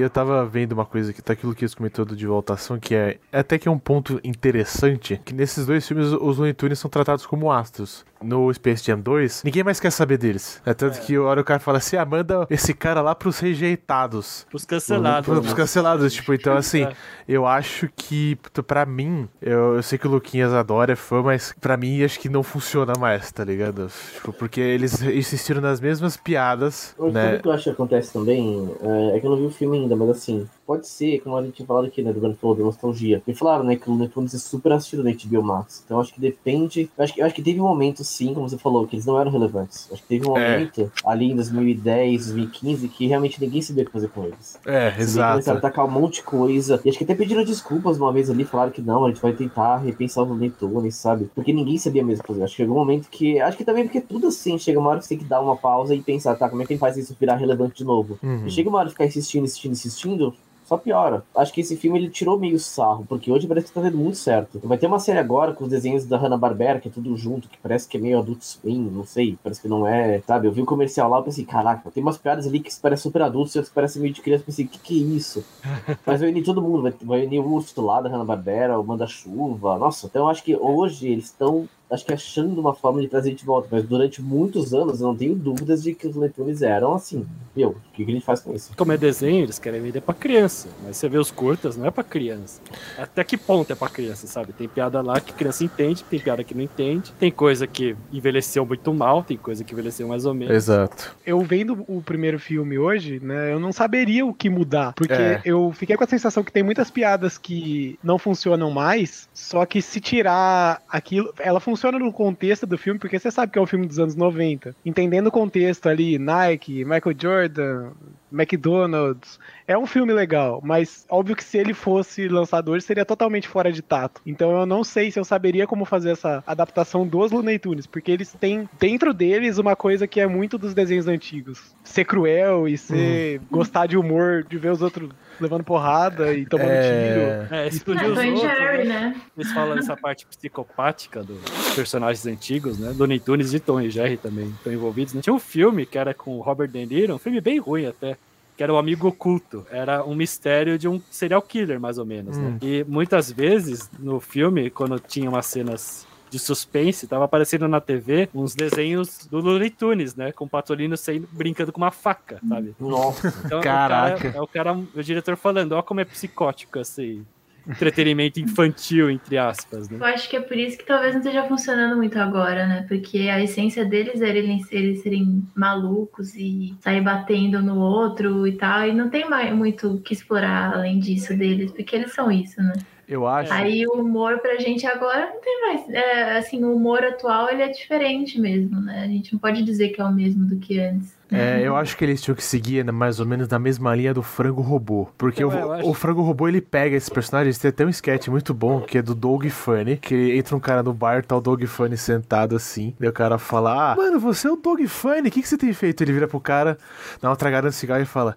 Eu tava vendo uma coisa que tá aquilo que eles comentou de voltação, que é até que é um ponto interessante, que nesses dois filmes os Looney Tunes são tratados como astros. No Space Jam 2, ninguém mais quer saber deles. É tanto que a hora o cara fala assim, ah, manda esse cara lá pros rejeitados. Os cancelados. Pros né? cancelados, tipo, então assim, É. eu acho que, puta, pra mim, eu, eu sei que o Luquinhas adora, é fã, mas pra mim acho que não funciona mais, tá ligado? Tipo, porque eles insistiram nas mesmas piadas, O né? que eu acho que acontece também é, é que eu não vi o filme ainda, mas assim, pode ser, como a gente tinha falado aqui, né, do Bruno falou da nostalgia. Me falaram, né, que o Looney Tunes é super assistido na HBO Max. Então acho que depende. Eu acho que, eu acho que teve um momento, sim, como você falou, que eles não eram relevantes. Acho que teve um É. momento ali em 2010, 2015, que realmente ninguém sabia o que fazer com eles. É, Eles começaram a exato. atacar um monte de coisa. E acho que até pediram desculpas uma vez ali, falaram que não, a gente vai tentar repensar os Looney Tunes, sabe? Porque ninguém sabia mesmo fazer. Acho que chegou um momento que. Acho que também porque tudo assim, chega uma hora que você tem que dar uma pausa e pensar, tá, como é que a gente faz isso virar relevante de novo? Uhum. E chega uma hora de ficar insistindo, insistindo, insistindo, Só piora. Acho que esse filme ele tirou meio sarro, porque hoje parece que tá dando muito certo. Vai ter uma série agora com os desenhos da Hanna-Barbera, que é tudo junto, que parece que é meio adulto swing, não sei, parece que não é, sabe? Eu vi o comercial lá e pensei, caraca, tem umas piadas ali que parecem super adultos e outras que parecem meio de criança. Eu pensei, o que que é isso? Mas vai unir todo mundo, vai, vai unir o urso lá da Hanna-Barbera, o Manda-Chuva. Nossa, então eu acho que hoje eles estão acho que achando uma forma de trazer de volta, mas durante muitos anos eu não tenho dúvidas de que os leitores eram assim. Meu, o que, que a gente faz com isso? Como é desenho, eles querem vender pra criança. Mas você vê os curtas, não é pra criança. Até que ponto é pra criança, sabe? Tem piada lá que criança entende, tem piada que não entende. Tem coisa que envelheceu muito mal, tem coisa que envelheceu mais ou menos. Exato. Eu vendo o primeiro filme hoje, né, eu não saberia o que mudar, porque É. eu fiquei com a sensação que tem muitas piadas que não funcionam mais, só que se tirar aquilo, ela funciona no contexto do filme, porque você sabe que é um filme dos anos 90. Entendendo o contexto ali, Nike, Michael Jordan, McDonald's, é um filme legal, mas óbvio que se ele fosse lançado hoje seria totalmente fora de tato. Então eu não sei se eu saberia como fazer essa adaptação dos Looney Tunes, porque eles têm dentro deles uma coisa que é muito dos desenhos antigos. Ser cruel e ser gostar de humor, de ver os outros levando porrada e tomando tiro. É, explodir É, os Tom e outros, Jerry, né? né? Eles falam essa parte psicopática dos personagens antigos, né? Looney Tunes e Tom e Jerry também estão envolvidos. Né? Tinha um filme que era com o Robert De Niro, um filme bem ruim até, que era o Amigo Oculto. Era um mistério de um serial killer, mais ou menos, né? E muitas vezes no filme, quando tinha umas cenas de suspense, tava aparecendo na TV uns desenhos do Looney Tunes, né? Com o Patolino saindo, brincando com uma faca, sabe? Nossa. Então, Caraca. É o cara, é o, cara, o diretor falando, ó como é psicótico esse entretenimento infantil, entre aspas, né? Eu acho que é por isso que talvez não esteja funcionando muito agora, né? Porque a essência deles era eles, eles serem malucos e sair batendo no outro e tal. E não tem mais muito o que explorar além disso deles, porque eles são isso, né? Eu acho. Aí o humor pra gente agora não tem mais. É, assim, o humor atual ele é diferente mesmo, né? A gente não pode dizer que é o mesmo do que antes. É, eu acho que eles tinham que seguir né, mais ou menos na mesma linha do frango robô. Porque Eu- o, eu acho- o frango robô ele pega esses personagens. Tem até um sketch muito bom que é do Doug Funny. Que entra um cara no bar, tá o Doug Funny sentado assim. Daí o cara fala: Ah, mano, você é o Doug Funny, o que, que você tem feito? Ele vira pro cara, dá uma tragada no cigarro e fala: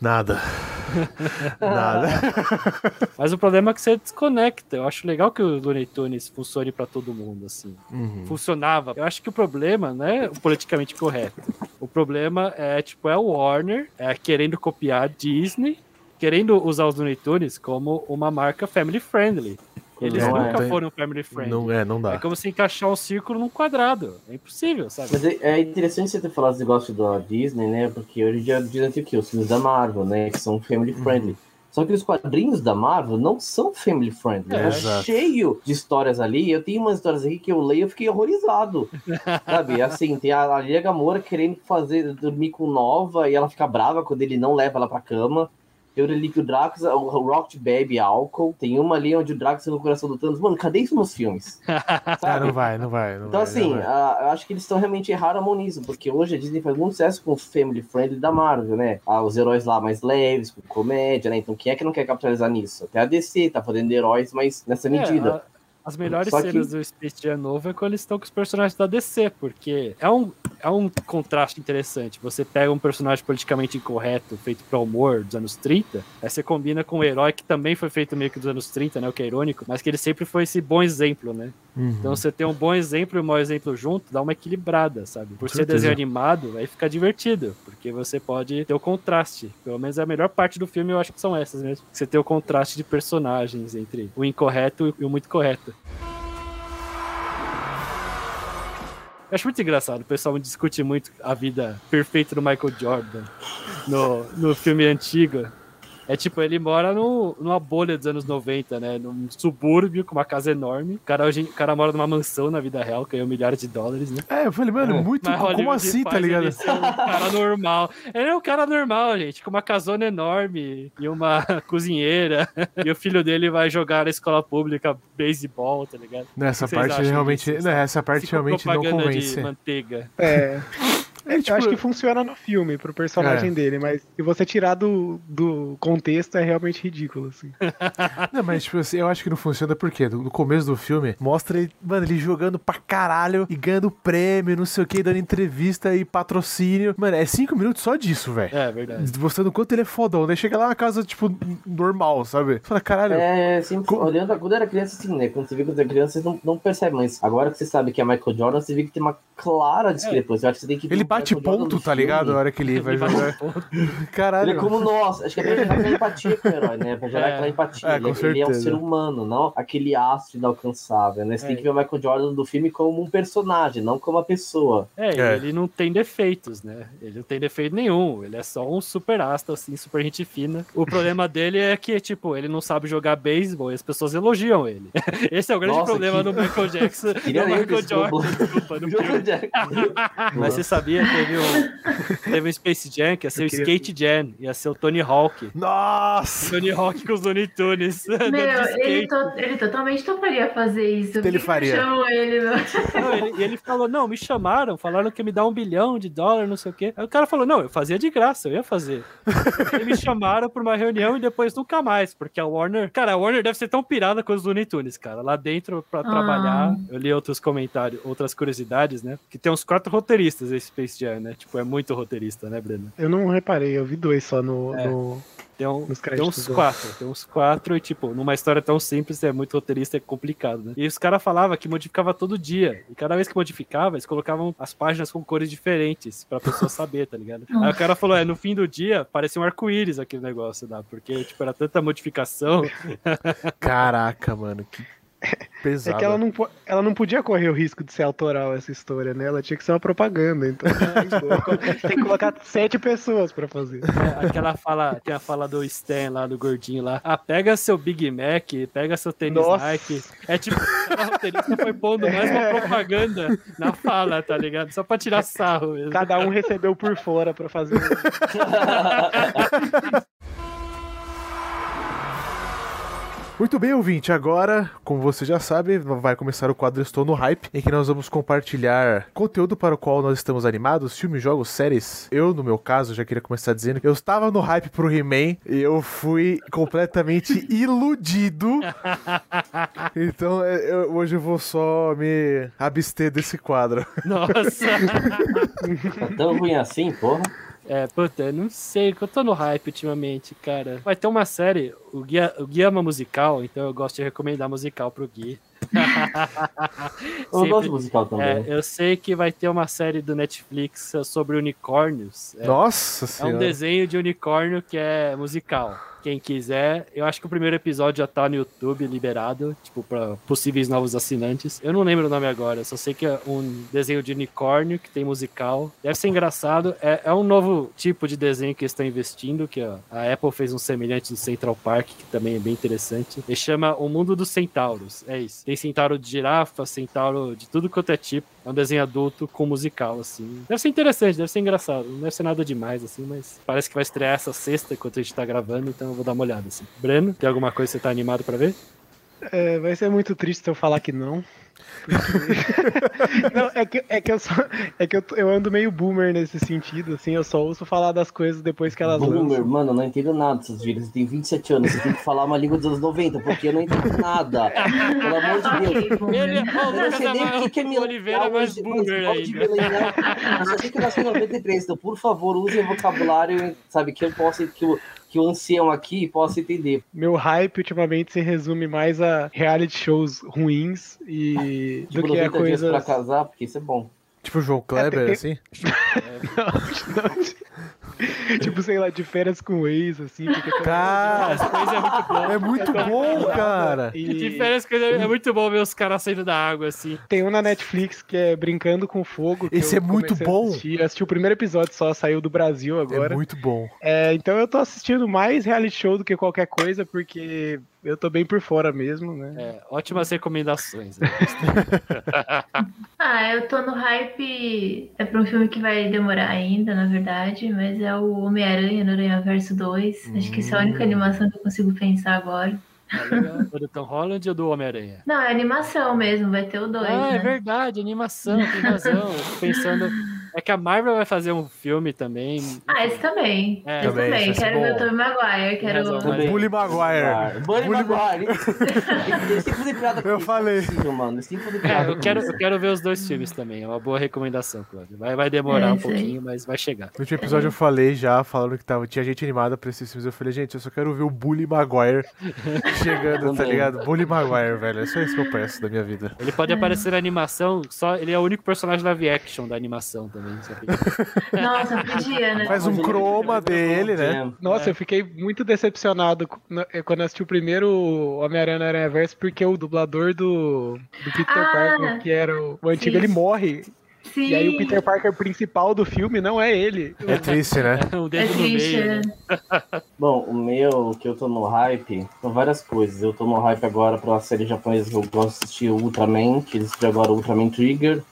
Nada. Nada. Mas o problema é que você desconecta. Eu acho legal que o Looney Tunes funcione pra todo mundo, assim. Uhum. Funcionava. Eu acho que o problema não é o politicamente correto. O problema é, tipo, é o Warner é, querendo copiar a Disney, querendo usar os Looney Tunes como uma marca family friendly. Eles Não nunca é. foram family friendly. Não é, não dá. É como se encaixar um círculo num quadrado. É impossível, sabe? Mas é, é interessante você ter falado esse negócio da Disney, né? Porque hoje em dia dizem que o quê? Os filmes da Marvel, né? Que são family friendly. Só que os quadrinhos da Marvel não são family friendly. É, É, cheio de histórias ali. Eu tenho umas histórias aqui que eu leio e eu fiquei horrorizado. sabe? Assim, tem a, a Liga Gamora querendo fazer dormir com Nova e ela fica brava quando ele não leva ela pra cama. Tem o Relíquio Drax, o Rocket Baby álcool. Tem uma ali onde o Drax é no coração do Thanos. Mano, cadê isso nos filmes? Ah, não vai, não vai. Não Então, vai, assim, não vai. ah, eu acho que eles estão realmente erraram a mão nisso, porque hoje a Disney faz muito sucesso com o family friendly da Marvel, né? Ah, os heróis lá mais leves, com comédia, né? Então, quem é que não quer capitalizar nisso? Até a DC tá fazendo heróis, mas nessa medida. É, a- as melhores Só que- cenas do Space Jam novo é quando eles estão com os personagens da DC, porque é um, é um contraste interessante. Você pega um personagem politicamente incorreto, feito pra humor dos anos 30, aí você combina com um herói que também foi feito meio que dos anos 30, né? O que é irônico, mas que ele sempre foi esse bom exemplo, né? Uhum. Então você tem um bom exemplo e um mau exemplo junto, dá uma equilibrada, sabe? Por ser desenho animado, aí fica divertido, porque você pode ter o contraste. Pelo menos a melhor parte do filme eu acho que são essas mesmo. Você tem o contraste de personagens entre o incorreto e o muito correto. Eu acho muito engraçado, o pessoal discute muito a vida perfeita do Michael Jordan no, no filme antigo. É tipo, ele mora no, numa bolha dos anos 90, né? Num subúrbio com uma casa enorme. O cara, hoje, o cara mora numa mansão na vida real, ganhou milhares de dólares, né? É, eu falei, mano, muito. Mas Como assim, tá ligado? ele ser um cara normal. Ele é um cara normal, gente, com uma casona enorme e uma cozinheira. E o filho dele vai jogar na escola pública beisebol, tá ligado? Nessa parte realmente. disso? Né, essa parte realmente não convence. de manteiga. É. É, tipo, Eu acho que funciona no filme, pro personagem É. dele, mas se você tirar do, do contexto, é realmente ridículo, assim. Não, mas tipo assim, eu acho que não funciona porque no começo do filme mostra ele, mano, ele jogando pra caralho e ganhando prêmio, não sei o que, dando entrevista e patrocínio. Mano, é cinco minutos só disso, velho. É, verdade. Mostrando o quanto ele é fodão. Daí chega lá na casa, tipo, normal, sabe? Fala, caralho. É, sempre, Co- olhando, quando era criança, assim, né? Quando você vê quando é criança, você não, não percebe, mas agora que você sabe que é Michael Jordan, você vê que tem uma clara discrepância. Eu acho que você tem que ver Ele bate ponto, tá ligado? Na hora que ele vai jogar. Caralho. Ele é como nós, acho que é pra gerar aquela empatia com o herói, né? Pra gerar É. aquela empatia. É, ele, com ele é um certeza. ser humano, não aquele astro inalcançável, né? Você É. tem que ver o Michael Jordan do filme como um personagem, não como uma pessoa. É, É. ele não tem defeitos, né? Ele não tem defeito nenhum. Ele é só um super astro, assim, super gente fina. O problema dele é que, tipo, ele não sabe jogar beisebol e as pessoas elogiam ele. Esse é o grande Nossa, problema que- do Michael Jackson. Queria do Michael Jordan, desculpa, no filme. Mas você sabia, teve um, teve um Space Jam que ia ser o Eu queria- Skate Jam, ia ser o Tony Hawk. Nossa! Tony Hawk com os Looney Tunes. Meu, ele, to- ele totalmente toparia fazer isso. Ele faria. Não chamam ele, meu? Não, ele- e ele falou, não, me chamaram, falaram que ia me dar um bilhão de dólares, não sei o quê. Aí o cara falou, não, eu fazia de graça, eu ia fazer. Aí me chamaram pra uma reunião e depois nunca mais, porque a Warner... Cara, a Warner deve ser tão pirada com os Looney Tunes, cara. Lá dentro, pra trabalhar, eu li outros comentários, outras curiosidades, né? Que tem uns quatro roteiristas esse Space Jam, né? Tipo, é muito roteirista, né, Breno? Eu não reparei, eu vi dois só no. É. no- Tem, um- Nos tem créditos uns quatro, tem uns quatro e, tipo, numa história tão simples, é muito roteirista, é complicado, né? E os caras falavam que modificava todo dia. E cada vez que modificava, eles colocavam as páginas com cores diferentes pra pessoa saber, tá ligado? Aí o cara falou, é, no fim do dia, parecia um arco-íris aquele negócio lá, porque, tipo, era tanta modificação. Caraca, mano, que É pesado. que ela não, ela não podia correr o risco de ser autoral essa história, né? Ela tinha que ser uma propaganda, então tem que colocar sete pessoas pra fazer. É, Aquela fala, tem a fala do Stan lá, do gordinho lá. Ah, pega seu Big Mac, pega seu tênis Nossa. Nike. É tipo, cada roteirista foi pondo mais uma propaganda na fala, tá ligado? Só pra tirar sarro mesmo. Cada um recebeu por fora pra fazer. Muito bem, ouvinte. Agora, como você já sabe, vai começar o quadro Estou no Hype, em que nós vamos compartilhar conteúdo para o qual nós estamos animados, filmes, jogos, séries. Eu, no meu caso, já queria começar dizendo que eu estava no hype pro He-Man e eu fui completamente iludido. Então, é, eu- hoje eu vou só me abster desse quadro. Nossa! Tá tão ruim assim, porra. É, puta, eu não sei, que eu tô no hype ultimamente, cara. Vai ter uma série, o Guia, o Guia é uma musical, então eu gosto de recomendar musical pro Gui. Eu Sempre- gosto de musical também. É, eu sei que vai ter uma série do Netflix sobre unicórnios. É, Nossa É um senhora. desenho de unicórnio que é musical. Quem quiser, eu acho que o primeiro episódio já tá no YouTube liberado, tipo, pra possíveis novos assinantes. Eu não lembro o nome agora, só sei que é um desenho de unicórnio que tem musical. Deve ser engraçado. É, é um novo tipo de desenho que estão investindo, que a Apple fez um semelhante do Central Park, que também é bem interessante. Ele chama O Mundo dos Centauros. É isso. Tem centauro de girafa, centauro de tudo quanto é tipo. É um desenho adulto com musical, assim. Deve ser interessante, deve ser engraçado. Não deve ser nada demais, assim, mas parece que vai estrear essa sexta enquanto a gente tá gravando, então vou dar uma olhada, assim. Breno, tem alguma coisa que você tá animado pra ver? É, vai ser muito triste se eu falar que não. porque- não, é que, é que, eu, só, é que eu, eu ando meio boomer nesse sentido, assim, eu só ouço falar das coisas depois que elas Boomer, lançam. mano, eu não entendo nada dessas gírias. Você tem 27 anos, você tem que falar uma língua dos anos 90, porque eu não entendo nada. Pelo amor de Deus. Ele, Eu não sei nem o que, que é millennial Oliveira é mais boomer ainda. Eu só sei que eu nasci em 93, então por favor, use o vocabulário, sabe, que eu possa, que o, que o ancião aqui possa entender. Meu hype ultimamente se resume mais a reality shows ruins e Tipo, do que a 90 dias coisa. pra casar, porque isso é bom. Tipo o João Kleber, tem- assim. tipo, sei lá, de férias com ex, assim, porque Cara, As coisas é muito bom. é muito bom, cara. De e férias, coisa- é muito bom ver os caras saindo da água, assim. tem um na Netflix que é Brincando com Fogo. que Esse eu é muito bom. assistir. Eu assisti o primeiro episódio só, saiu do Brasil É agora. muito bom. É, então eu tô assistindo mais reality show do que qualquer coisa, porque eu tô bem por fora mesmo, né? É, ótimas recomendações. Né? Ah, eu tô no hype. É pra um filme que vai demorar ainda, na verdade, mas é o Homem-Aranha no Aranha Verso 2. Acho que essa é a única animação que eu consigo pensar agora. Tá legal. Do Tom Holland ou do Homem-Aranha? Não, é animação mesmo, vai ter o 2. Ah, é né? verdade, animação, tem razão. Pensando. É que a Marvel vai fazer um filme também. Ah, esse também. É, esse também, também. Quero ver o. Tobey Maguire. Quero. O Bully Maguire. Bully Bully Maguire. Eu falei. é mano. É, eu quero, eu quero ver os dois filmes também. É uma boa recomendação, Cláudio. Vai, vai demorar É, um pouquinho, mas vai chegar. No último episódio eu falei já, falando que tava, tinha gente animada pra esses filmes. Eu falei, gente, eu só quero ver o Bully Maguire chegando, tá ligado? Bully Maguire, velho. É só isso que eu peço da minha vida. Ele pode aparecer na animação, só ele é o único personagem live action da animação também. Nossa, podia, né? Faz um croma dele, né? Nossa, eu fiquei muito decepcionado eh, quando assisti o primeiro Homem-Aranha Aranha Verso, porque o dublador do, do Peter Ah, Parker, que era o, o antigo, sim. ele morre. Sim. E aí o Peter Parker principal do filme não é ele. É triste, né? É triste, meio. né? né? Bom, o meu, que eu tô no hype, são várias coisas. Eu tô no hype agora pra uma série japonesa que eu gosto de assistir, Ultraman, que eles agora o Ultraman Trigger,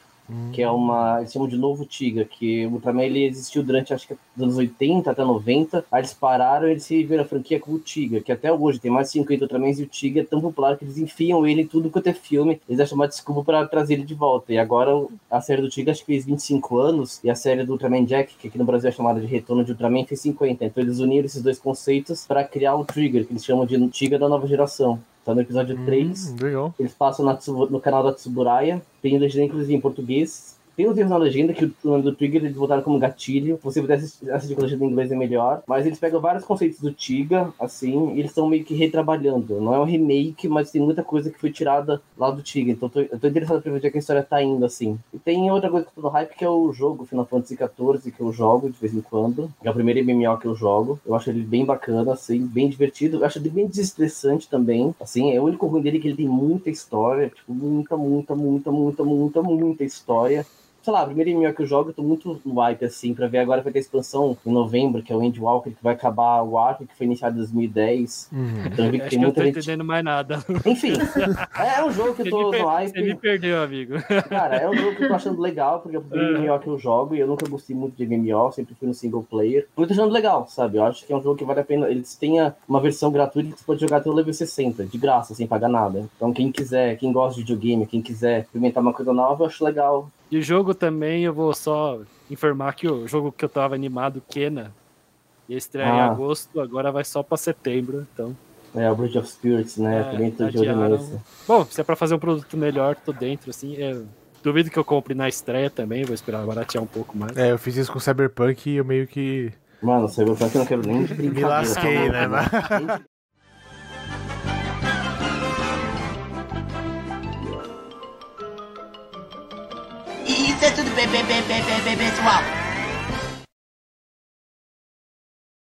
que é uma. Eles chamam de novo Tiga, que o Ultraman ele existiu durante acho que dos anos 80 até 90. Aí eles pararam e eles se viram a franquia com o Tiga, que até hoje tem mais de 50 Ultramans e o Tiga é tão popular que eles enfiam ele em tudo quanto é filme. Eles acham uma desculpa pra trazer ele de volta. E agora a série do Tiga acho que fez 25 anos, e a série do Ultraman Jack, que aqui no Brasil é chamada de Retorno de Ultraman, fez 50. Então eles uniram esses dois conceitos pra criar o Trigger, que eles chamam de Tiga da nova geração. Tá no episódio 3. Hum, legal. Eles passam na no canal da Tsuburaya. Tem legenda, inclusive, em português. Tem uns erros na legenda que o nome do Trigger eles botaram como gatilho. Se você puder assistir, com a legenda em inglês é melhor. Mas eles pegam vários conceitos do Tiga, assim, e eles estão meio que retrabalhando. Não é um remake, mas tem muita coisa que foi tirada lá do Tiga. Então tô, eu tô interessado pra ver onde é que a história tá indo, assim. E tem outra coisa que eu tô no hype, que é o jogo Final Fantasy XIV, que eu jogo de vez em quando. É o primeiro MMO que eu jogo. Eu acho ele bem bacana, assim, bem divertido. Eu acho ele bem desestressante também. Assim, é o único ruim dele é que ele tem muita história. Tipo, muita, muita, muita, muita, muita, muita história sei lá, primeiro MMO que eu jogo, eu tô muito no hype, assim, pra ver agora vai ter a expansão em novembro, que é o Endwalker, que vai acabar o arco que foi iniciado em 2010. Uhum. Então eu vi que Acho tem que eu muita tô gente. entendendo mais nada. Enfim, é um jogo que eu tô per- no você me hype. perdeu, amigo. Cara, é um jogo que eu tô achando legal, porque é o primeiro MMO que eu jogo e eu nunca gostei muito de MMO, sempre fui no single player. Eu tô achando legal, sabe? Eu acho que é um jogo que vale a pena. Eles têm a- uma versão gratuita que você pode jogar até o level 60, de graça, sem pagar nada. Então quem quiser, quem gosta de videogame, quem quiser experimentar uma coisa nova, eu acho legal. De jogo também, eu vou só informar que o jogo que eu tava animado, Kena, ia estrear em Ah. agosto, agora vai só pra setembro, então. É o Bridge of Spirits, né? É, Também tô de nesse. Bom, se é pra fazer um produto melhor, tô dentro, assim. é, duvido que eu compre na estreia também, vou esperar baratear um pouco mais. É, eu fiz isso com Cyberpunk e eu meio que Mano, Cyberpunk eu não quero nem de brincadeira. lasquei, tá né, louco, Gente, Isso é tudo bem, bem, bem, bem, bem, bem, pessoal.